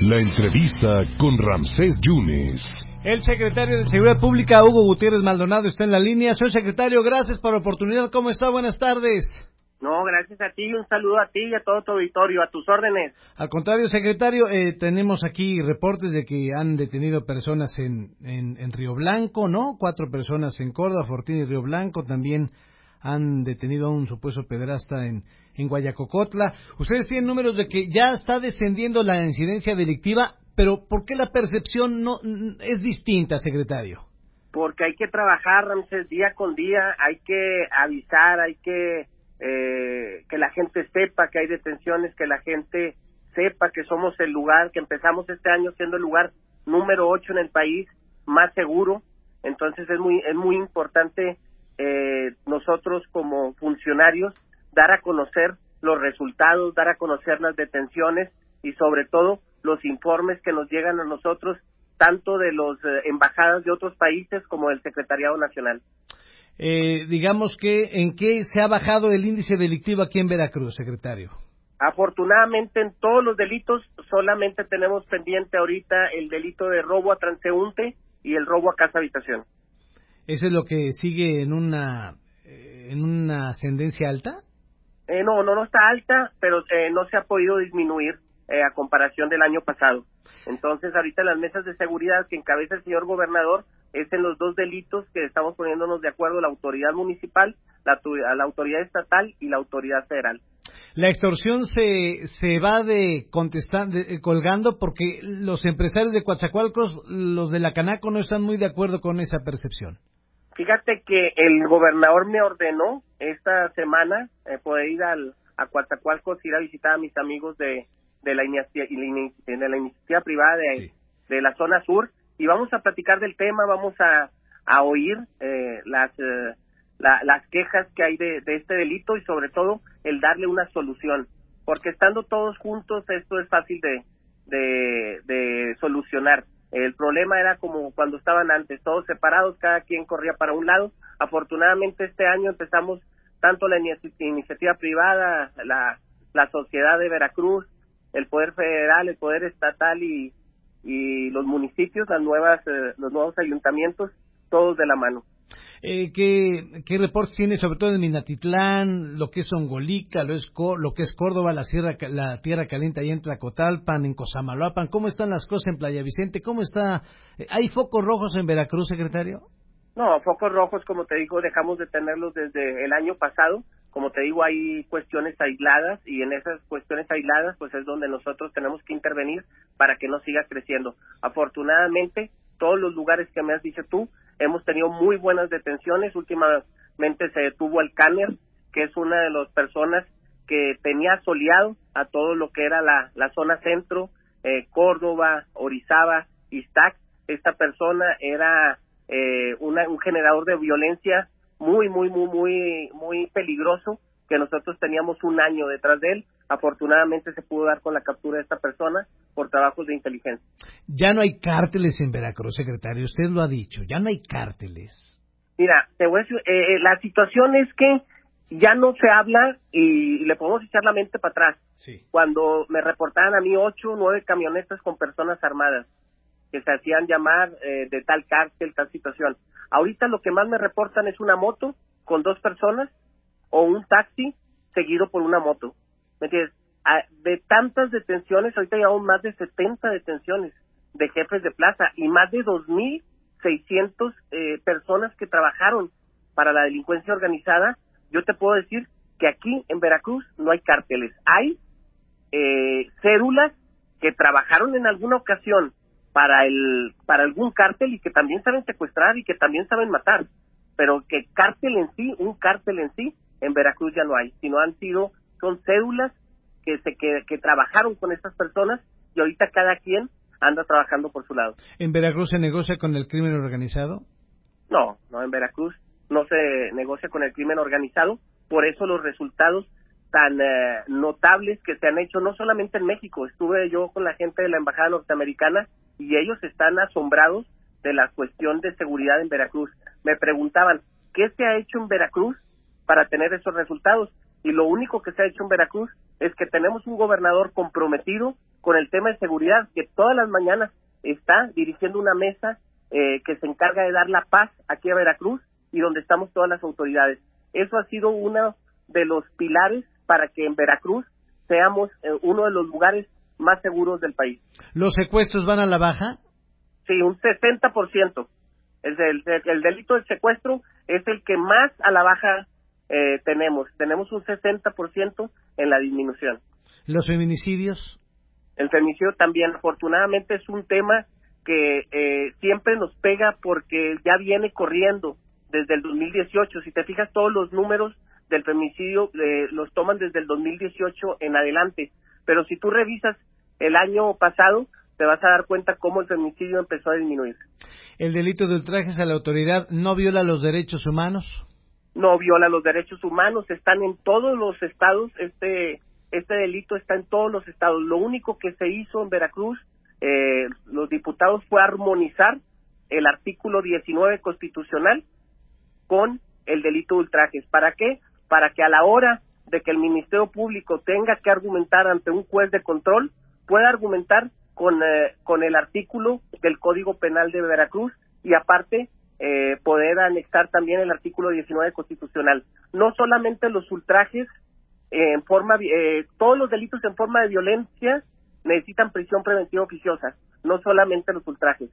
La entrevista con Ramsés Yunes. El secretario de Seguridad Pública, Hugo Gutiérrez Maldonado, está en la línea. Soy secretario, gracias por la oportunidad. ¿Cómo está? Buenas tardes. No, gracias a ti. Un saludo a ti y a todo tu auditorio. A tus órdenes. Al contrario, secretario, eh, tenemos aquí reportes de que han detenido personas en, en, en Río Blanco, ¿no? Cuatro personas en Córdoba, Fortín y Río Blanco. También han detenido a un supuesto pedrasta en, en Guayacocotla. Ustedes tienen números de que ya está descendiendo la incidencia delictiva, pero ¿por qué la percepción no es distinta, secretario? Porque hay que trabajar, Ramses, día con día, hay que avisar, hay que eh, que la gente sepa que hay detenciones, que la gente sepa que somos el lugar, que empezamos este año siendo el lugar número 8 en el país más seguro. Entonces es muy es muy importante eh, nosotros como funcionarios dar a conocer los resultados, dar a conocer las detenciones y sobre todo los informes que nos llegan a nosotros tanto de las eh, embajadas de otros países como del Secretariado Nacional. Eh, digamos que, ¿en qué se ha bajado el índice delictivo aquí en Veracruz, secretario? Afortunadamente, en todos los delitos solamente tenemos pendiente ahorita el delito de robo a transeúnte y el robo a casa habitación. ¿Ese es lo que sigue en una, eh, en una ascendencia alta? Eh, no, no, no está alta, pero eh, no se ha podido disminuir eh, a comparación del año pasado. Entonces, ahorita las mesas de seguridad que encabeza el señor gobernador es en los dos delitos que estamos poniéndonos de acuerdo la autoridad municipal, la, la autoridad estatal y la autoridad federal. La extorsión se, se va de contestar, de, colgando porque los empresarios de Coatzacoalcos, los de la Canaco, no están muy de acuerdo con esa percepción. Fíjate que el gobernador me ordenó esta semana eh, poder ir al, a Coatzacoalcos, ir a visitar a mis amigos de, de, la, iniciativa, de la iniciativa privada de, de la zona sur y vamos a platicar del tema, vamos a, a oír eh, las, eh, la, las quejas que hay de, de este delito y sobre todo el darle una solución, porque estando todos juntos esto es fácil de, de, de solucionar. El problema era como cuando estaban antes, todos separados, cada quien corría para un lado. Afortunadamente este año empezamos tanto la iniciativa privada, la, la sociedad de Veracruz, el poder federal, el poder estatal y, y los municipios, las nuevas, eh, los nuevos ayuntamientos, todos de la mano. Eh, ¿qué, ¿Qué reportes tiene sobre todo en Minatitlán, lo que es Ongolica, lo, es, lo que es Córdoba, la, sierra, la Tierra Caliente ahí en Tlacotalpan, en Cosamaloapan? ¿Cómo están las cosas en Playa Vicente? ¿Cómo está? ¿Hay focos rojos en Veracruz, secretario? No, focos rojos, como te digo, dejamos de tenerlos desde el año pasado. Como te digo, hay cuestiones aisladas y en esas cuestiones aisladas, pues es donde nosotros tenemos que intervenir para que no siga creciendo. Afortunadamente, todos los lugares que me has dicho tú, hemos tenido muy buenas detenciones. Últimamente se detuvo al Canner, que es una de las personas que tenía soleado a todo lo que era la, la zona centro, eh, Córdoba, Orizaba, Iztac. Esta persona era eh, una, un generador de violencia muy, muy, muy, muy, muy peligroso que nosotros teníamos un año detrás de él. Afortunadamente se pudo dar con la captura de esta persona por trabajos de inteligencia. Ya no hay cárteles en Veracruz, secretario. Usted lo ha dicho. Ya no hay cárteles. Mira, te voy a decir, eh, la situación es que ya no se habla y, le podemos echar la mente para atrás. Sí. Cuando me reportaban a mí ocho o nueve camionetas con personas armadas que se hacían llamar eh, de tal cárcel, tal situación. Ahorita lo que más me reportan es una moto con dos personas o un taxi seguido por una moto. ¿Me entiendes? De tantas detenciones, ahorita llevamos más de 70 detenciones de jefes de plaza y más de 2.600 eh, personas que trabajaron para la delincuencia organizada. Yo te puedo decir que aquí en Veracruz no hay cárteles, hay eh, cédulas que trabajaron en alguna ocasión para el para algún cártel y que también saben secuestrar y que también saben matar, pero que cártel en sí, un cártel en sí, en Veracruz ya no hay, sino han sido, son cédulas que, se, que, que trabajaron con estas personas y ahorita cada quien anda trabajando por su lado. ¿En Veracruz se negocia con el crimen organizado? No, no, en Veracruz no se negocia con el crimen organizado, por eso los resultados tan eh, notables que se han hecho no solamente en México, estuve yo con la gente de la Embajada Norteamericana y ellos están asombrados de la cuestión de seguridad en Veracruz. Me preguntaban, ¿qué se ha hecho en Veracruz para tener esos resultados. y lo único que se ha hecho en Veracruz es que tenemos un gobernador comprometido con el tema de seguridad que todas las mañanas está dirigiendo una mesa eh, que se encarga de dar la paz aquí a Veracruz y donde estamos todas las autoridades. Eso ha sido uno de los pilares para que en Veracruz seamos eh, uno de los lugares más seguros del país. ¿Los secuestros van a la baja? Sí, un 60%. El, el, el delito del secuestro es el que más a la baja eh, tenemos. Tenemos un 60% en la disminución. ¿Los feminicidios? El feminicidio también, afortunadamente, es un tema que eh, siempre nos pega porque ya viene corriendo desde el 2018. Si te fijas, todos los números del feminicidio eh, los toman desde el 2018 en adelante. Pero si tú revisas el año pasado, te vas a dar cuenta cómo el feminicidio empezó a disminuir. ¿El delito de ultrajes a la autoridad no viola los derechos humanos? No viola los derechos humanos, están en todos los estados, este, este delito está en todos los estados. Lo único que se hizo en Veracruz, eh, los diputados, fue armonizar el artículo 19 constitucional con el delito de ultrajes. ¿Para qué? Para que a la hora de que el Ministerio Público tenga que argumentar ante un juez de control, pueda argumentar con, eh, con el artículo del Código Penal de Veracruz y aparte eh, poder anexar también el artículo 19 constitucional. No solamente los ultrajes en forma, eh, todos los delitos en forma de violencia necesitan prisión preventiva oficiosa, no solamente los ultrajes.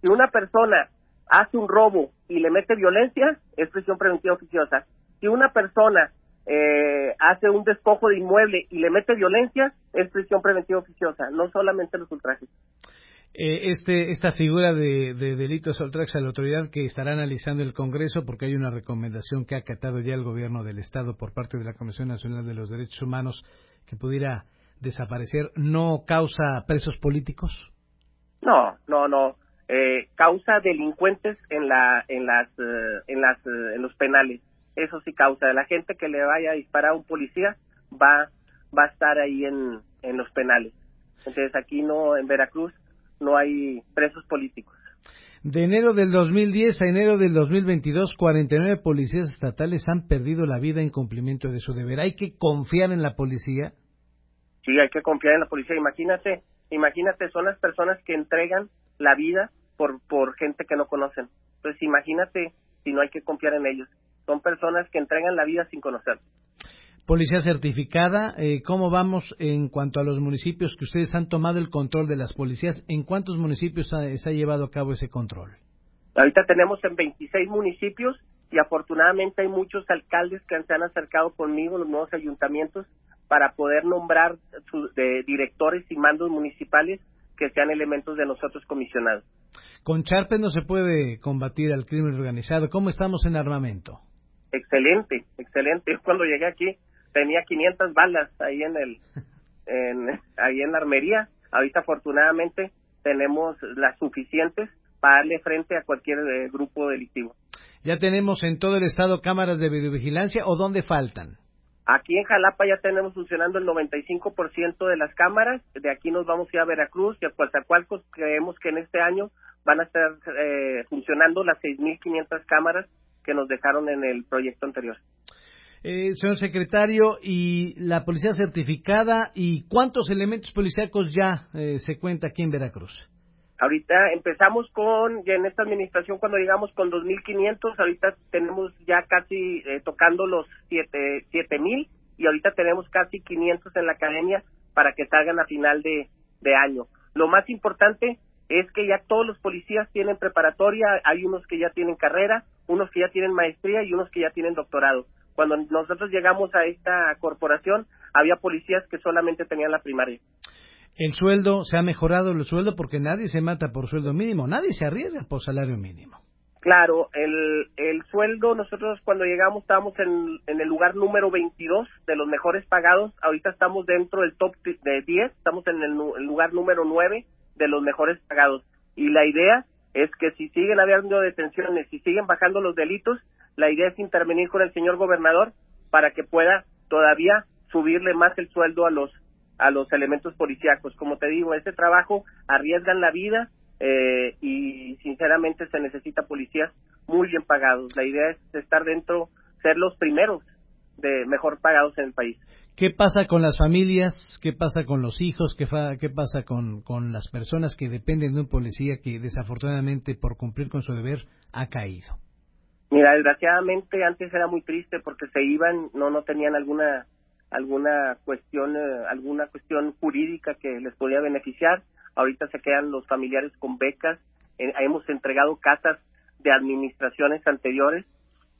Si una persona hace un robo y le mete violencia, es prisión preventiva oficiosa. Si una persona eh, hace un despojo de inmueble y le mete violencia, es prisión preventiva oficiosa, no solamente los ultrajes. Eh, este, esta figura de, de delitos ultrajes a la autoridad que estará analizando el Congreso, porque hay una recomendación que ha acatado ya el gobierno del Estado por parte de la Comisión Nacional de los Derechos Humanos que pudiera desaparecer, ¿no causa presos políticos? No, no, no. Eh, causa delincuentes en la, en las, eh, en las, en los penales eso sí causa. La gente que le vaya a disparar a un policía va, va a estar ahí en, en los penales. Entonces aquí no, en Veracruz, no hay presos políticos. De enero del 2010 a enero del 2022, 49 policías estatales han perdido la vida en cumplimiento de su deber. ¿Hay que confiar en la policía? Sí, hay que confiar en la policía. Imagínate, imagínate, son las personas que entregan la vida por, por gente que no conocen. Entonces, imagínate si no hay que confiar en ellos son personas que entregan la vida sin conocer. Policía certificada, eh, ¿cómo vamos en cuanto a los municipios que ustedes han tomado el control de las policías? ¿En cuántos municipios se ha llevado a cabo ese control? Ahorita tenemos en 26 municipios y afortunadamente hay muchos alcaldes que se han acercado conmigo, los nuevos ayuntamientos, para poder nombrar directores y mandos municipales que sean elementos de nosotros comisionados. Con Charpe no se puede combatir al crimen organizado. ¿Cómo estamos en armamento? excelente, excelente. Yo cuando llegué aquí tenía 500 balas ahí en el, en, ahí en la armería. Ahorita afortunadamente tenemos las suficientes para darle frente a cualquier eh, grupo delictivo. ¿Ya tenemos en todo el estado cámaras de videovigilancia o dónde faltan? Aquí en Jalapa ya tenemos funcionando el 95% de las cámaras. De aquí nos vamos a ir a Veracruz y a Coatzacoalcos. Creemos que en este año van a estar eh, funcionando las 6.500 cámaras que nos dejaron en el proyecto anterior. Eh, señor secretario, ¿y la policía certificada y cuántos elementos policíacos ya eh, se cuenta aquí en Veracruz? Ahorita empezamos con, ya en esta administración cuando llegamos con 2.500, ahorita tenemos ya casi eh, tocando los 7.000 y ahorita tenemos casi 500 en la academia para que salgan a final de año. Lo más importante es que ya todos los policías tienen preparatoria, hay unos que ya tienen carrera, unos que ya tienen maestría y unos que ya tienen doctorado. Cuando nosotros llegamos a esta corporación, había policías que solamente tenían la primaria. ¿El sueldo se ha mejorado el sueldo? Porque nadie se mata por sueldo mínimo, nadie se arriesga por salario mínimo. Claro, el, el sueldo, nosotros cuando llegamos estábamos en, en el lugar número 22 de los mejores pagados, ahorita estamos dentro del top de 10, estamos en el lugar número 9 de los mejores pagados. Y la idea es que si siguen habiendo detenciones, si siguen bajando los delitos, la idea es intervenir con el señor gobernador para que pueda todavía subirle más el sueldo a los a los elementos policíacos. Como te digo, este trabajo arriesgan la vida eh, y sinceramente se necesita policías muy bien pagados. La idea es estar dentro, ser los primeros de mejor pagados en el país. ¿Qué pasa con las familias? ¿Qué pasa con los hijos? ¿Qué, qué pasa con, con las personas que dependen de un policía que desafortunadamente por cumplir con su deber ha caído? Mira, desgraciadamente antes era muy triste porque se iban, no no tenían alguna alguna cuestión eh, alguna cuestión jurídica que les podía beneficiar. Ahorita se quedan los familiares con becas. Eh, hemos entregado casas de administraciones anteriores,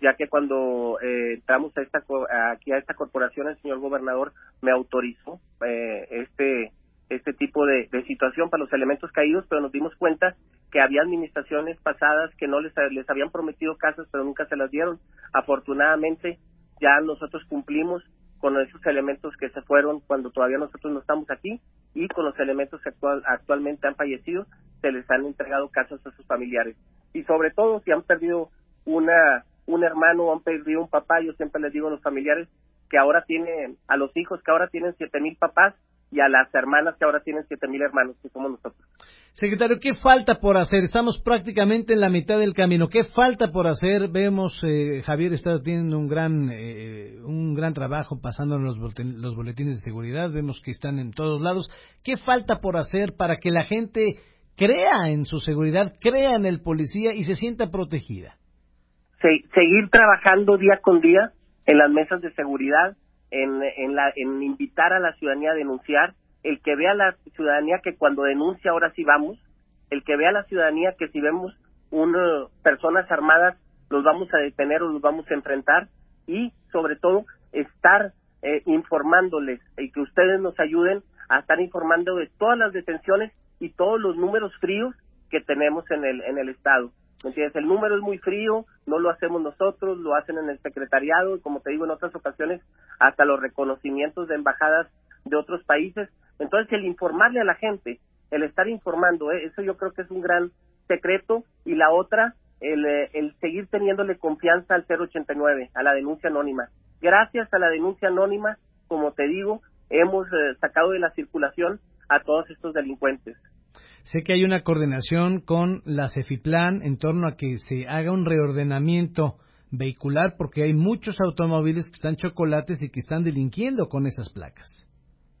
ya que cuando eh, entramos a esta aquí a esta corporación el señor gobernador me autorizó este este tipo de, situación para los elementos caídos, pero nos dimos cuenta que había administraciones pasadas que no les, les habían prometido casas, pero nunca se las dieron. Afortunadamente, ya nosotros cumplimos con esos elementos que se fueron cuando todavía nosotros no estamos aquí y con los elementos que actual, actualmente han fallecido, se les han entregado casas a sus familiares. Y sobre todo, si han perdido una un hermano o han perdido un papá, yo siempre les digo a los familiares que ahora tienen, a los hijos que ahora tienen siete mil papás, y a las hermanas que ahora tienen siete mil hermanos, que somos nosotros. Secretario, ¿qué falta por hacer? Estamos prácticamente en la mitad del camino. ¿Qué falta por hacer? Vemos, eh, Javier está teniendo un gran, eh, un gran trabajo pasando los boletines de seguridad. Vemos que están en todos lados. ¿Qué falta por hacer para que la gente crea en su seguridad, crea en el policía y se sienta protegida? seguir trabajando día con día en las mesas de seguridad, en, en, la, en invitar a la ciudadanía a denunciar, el que vea la ciudadanía que cuando denuncia ahora sí vamos, el que vea la ciudadanía que si vemos una, personas armadas los vamos a detener o los vamos a enfrentar y sobre todo estar eh, informándoles y que ustedes nos ayuden a estar informando de todas las detenciones y todos los números fríos que tenemos en el en el estado. entiendes? El número es muy frío, no lo hacemos nosotros, lo hacen en el secretariado y como te digo en otras ocasiones hasta los reconocimientos de embajadas de otros países. Entonces el informarle a la gente, el estar informando, ¿eh? eso yo creo que es un gran secreto y la otra, el, eh, el seguir teniéndole confianza al 089, a la denuncia anónima. Gracias a la denuncia anónima, como te digo, hemos eh, sacado de la circulación a todos estos delincuentes. Sé que hay una coordinación con la Cefiplan en torno a que se haga un reordenamiento vehicular porque hay muchos automóviles que están chocolates y que están delinquiendo con esas placas.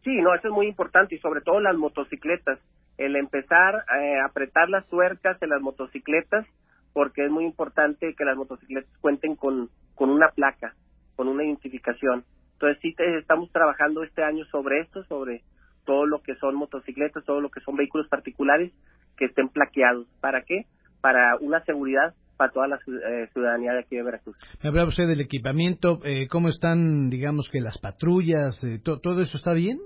Sí, no, eso es muy importante y sobre todo las motocicletas. El empezar a apretar las tuercas en las motocicletas porque es muy importante que las motocicletas cuenten con, con una placa, con una identificación. Entonces sí estamos trabajando este año sobre esto, sobre todo lo que son motocicletas, todo lo que son vehículos particulares que estén plaqueados. ¿Para qué? Para una seguridad para toda la eh, ciudadanía de aquí de Veracruz. Me hablaba usted del equipamiento, eh, ¿cómo están, digamos que las patrullas, eh, todo eso está bien?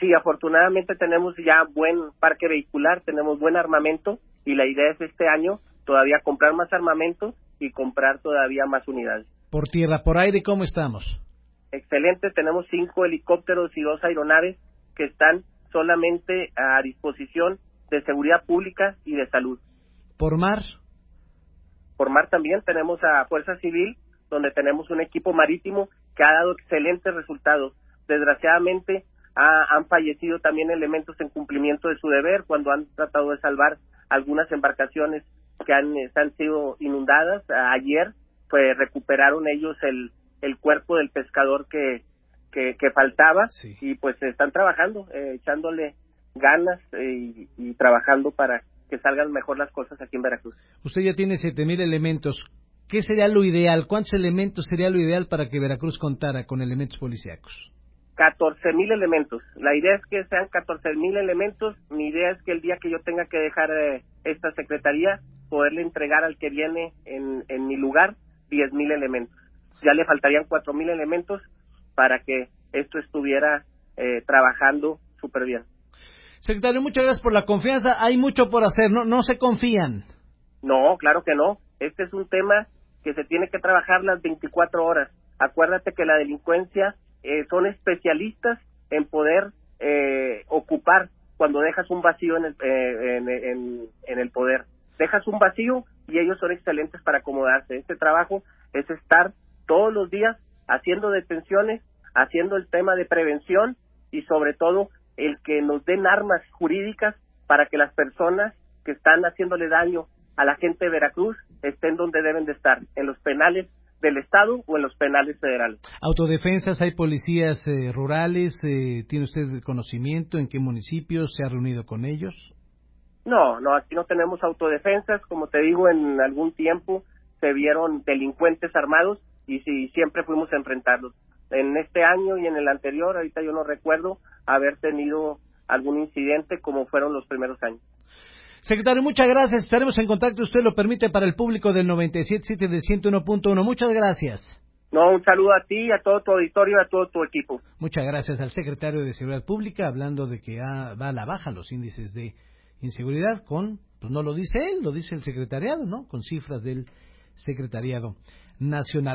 Sí, afortunadamente tenemos ya buen parque vehicular, tenemos buen armamento y la idea es este año todavía comprar más armamento y comprar todavía más unidades. Por tierra, por aire, ¿cómo estamos? Excelente, tenemos cinco helicópteros y dos aeronaves que están solamente a disposición de seguridad pública y de salud. ¿Por mar? Por mar también tenemos a Fuerza Civil, donde tenemos un equipo marítimo que ha dado excelentes resultados. Desgraciadamente han fallecido también elementos en cumplimiento de su deber cuando han tratado de salvar algunas embarcaciones que han, han sido inundadas. Ayer pues recuperaron ellos el, el cuerpo del pescador que, que, faltaba y pues están trabajando, eh, echándole ganas eh, y, trabajando para que salgan mejor las cosas aquí en Veracruz. Usted ya tiene siete mil elementos. ¿Qué sería lo ideal? ¿Cuántos elementos sería lo ideal para que Veracruz contara con elementos policíacos? 14 mil elementos. La idea es que sean 14 mil elementos. Mi idea es que el día que yo tenga que dejar eh, esta secretaría, poderle entregar al que viene en, en mi lugar 10 mil elementos. Ya le faltarían 4 mil elementos para que esto estuviera eh, trabajando súper bien. Secretario, muchas gracias por la confianza. Hay mucho por hacer, no, no se confían. No, claro que no. Este es un tema que se tiene que trabajar las 24 horas. Acuérdate que la delincuencia eh, son especialistas en poder eh, ocupar cuando dejas un vacío en el, en, en el poder. Dejas un vacío y ellos son excelentes para acomodarse. Este trabajo es estar todos los días haciendo detenciones, haciendo el tema de prevención y sobre todo el que nos den armas jurídicas para que las personas que están haciéndole daño a la gente de Veracruz estén donde deben de estar, en los penales del Estado o en los penales federales. Autodefensas, hay policías eh, rurales, eh, ¿tiene usted conocimiento en qué municipios se ha reunido con ellos? No, no, aquí no tenemos autodefensas, como te digo, en algún tiempo se vieron delincuentes armados y sí, siempre fuimos a enfrentarlos. En este año y en el anterior, ahorita yo no recuerdo haber tenido algún incidente como fueron los primeros años. Secretario, muchas gracias. Estaremos en contacto, usted lo permite, para el público del 97.7 del 101.1. Muchas gracias. No, un saludo a ti, a todo tu auditorio, a todo tu equipo. Muchas gracias al secretario de Seguridad Pública, hablando de que va a la baja los índices de inseguridad con, pues no lo dice él, lo dice el secretariado, ¿no? Con cifras del secretariado nacional.